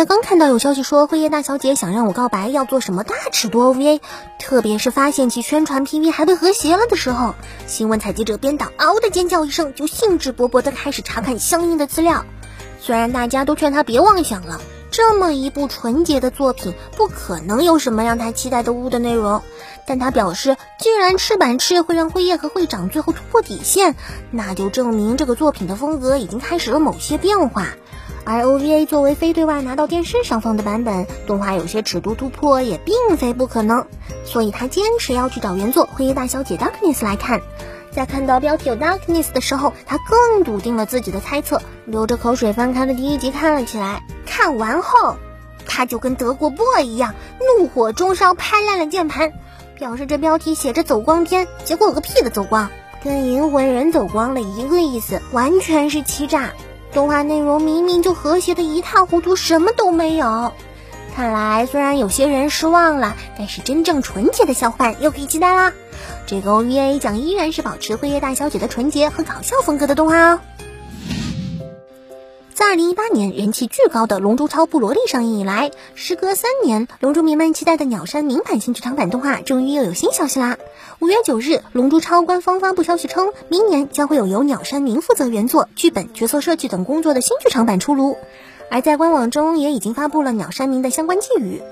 在刚看到有消息说辉夜大小姐想让我告白，要做什么大尺度 OVA，特别是发现其宣传 PV 还被和谐了的时候，新闻采集者编导嗷的尖叫一声，就兴致勃勃地开始查看相应的资料。虽然大家都劝他别妄想了，这么一部纯洁的作品不可能有什么让他期待的污的内容，但他表示，既然赤坂赤会让辉夜和会长最后突破底线，那就证明这个作品的风格已经开始了某些变化。而 OVA 作为非对外拿到电视上放的版本，动画有些尺度突破也并非不可能，所以他坚持要去找原作《灰衣大小姐》Darkness 来看。在看到标题有 Darkness 的时候，他更笃定了自己的猜测，流着口水翻开了第一集看了起来。看完后，他就跟德国 boy 一样，怒火中烧，拍烂了键盘，表示这标题写着走光片，结果有个屁的走光，跟银魂人走光了一个意思，完全是欺诈。动画内容明明就和谐的一塌糊涂，什么都没有。看来虽然有些人失望了，但是真正纯洁的小伙伴又可以期待啦。这个 OVA 奖依然是保持辉夜大小姐的纯洁和搞笑风格的动画哦。在二零一八年人气巨高的《龙珠超布罗利》上映以来，时隔三年，龙珠迷们期待的鸟山明版新剧场版动画终于又有新消息啦！五月九日，龙珠超官方发布消息称，明年将会有由鸟山明负责原作、剧本、角色设计等工作的新剧场版出炉。而在官网中也已经发布了鸟山明的相关寄语。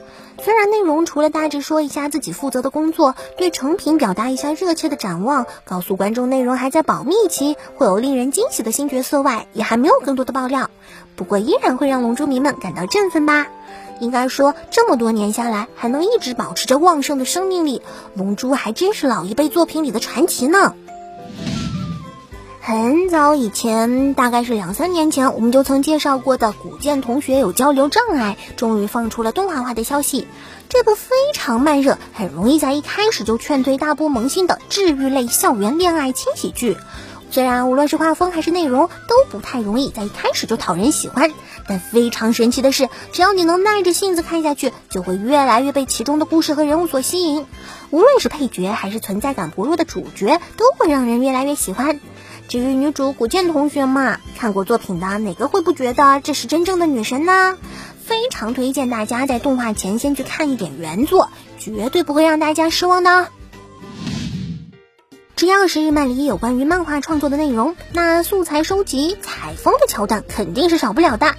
虽然内容除了大致说一下自己负责的工作，对成品表达一下热切的展望，告诉观众内容还在保密期，会有令人惊喜的新角色外，也还没有更多的爆料。不过依然会让龙珠迷们感到振奋吧。应该说，这么多年下来，还能一直保持着旺盛的生命力，龙珠还真是老一辈作品里的传奇呢。很早以前，大概是两三年前，我们就曾介绍过的古剑同学有交流障碍，终于放出了动画化的消息。这部非常慢热，很容易在一开始就劝退大波萌新的治愈类校园恋爱轻喜剧。虽然无论是画风还是内容都不太容易在一开始就讨人喜欢，但非常神奇的是，只要你能耐着性子看下去，就会越来越被其中的故事和人物所吸引。无论是配角还是存在感薄弱的主角，都会让人越来越喜欢。至于女主古剑同学嘛，看过作品的哪个会不觉得这是真正的女神呢？非常推荐大家在动画前先去看一点原作，绝对不会让大家失望的。只要是日漫里有关于漫画创作的内容，那素材收集、采风的桥段肯定是少不了的。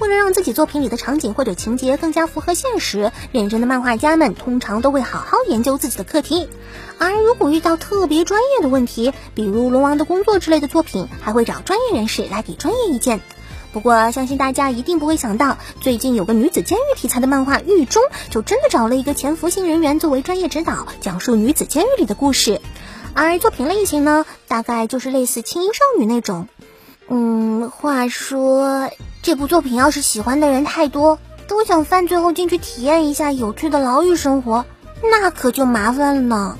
为了让自己作品里的场景或者情节更加符合现实，认真的漫画家们通常都会好好研究自己的课题。而如果遇到特别专业的问题，比如龙王的工作之类的作品，还会找专业人士来给专业意见。不过，相信大家一定不会想到，最近有个女子监狱题材的漫画《狱中》，就真的找了一个潜伏性人员作为专业指导，讲述女子监狱里的故事。而作品类型呢，大概就是类似轻音少女那种。嗯，话说。这部作品要是喜欢的人太多，都想犯罪后进去体验一下有趣的牢狱生活，那可就麻烦了呢。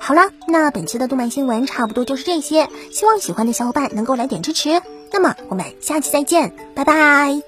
好了，那本期的动漫新闻差不多就是这些，希望喜欢的小伙伴能够来点支持。那么我们下期再见，拜拜。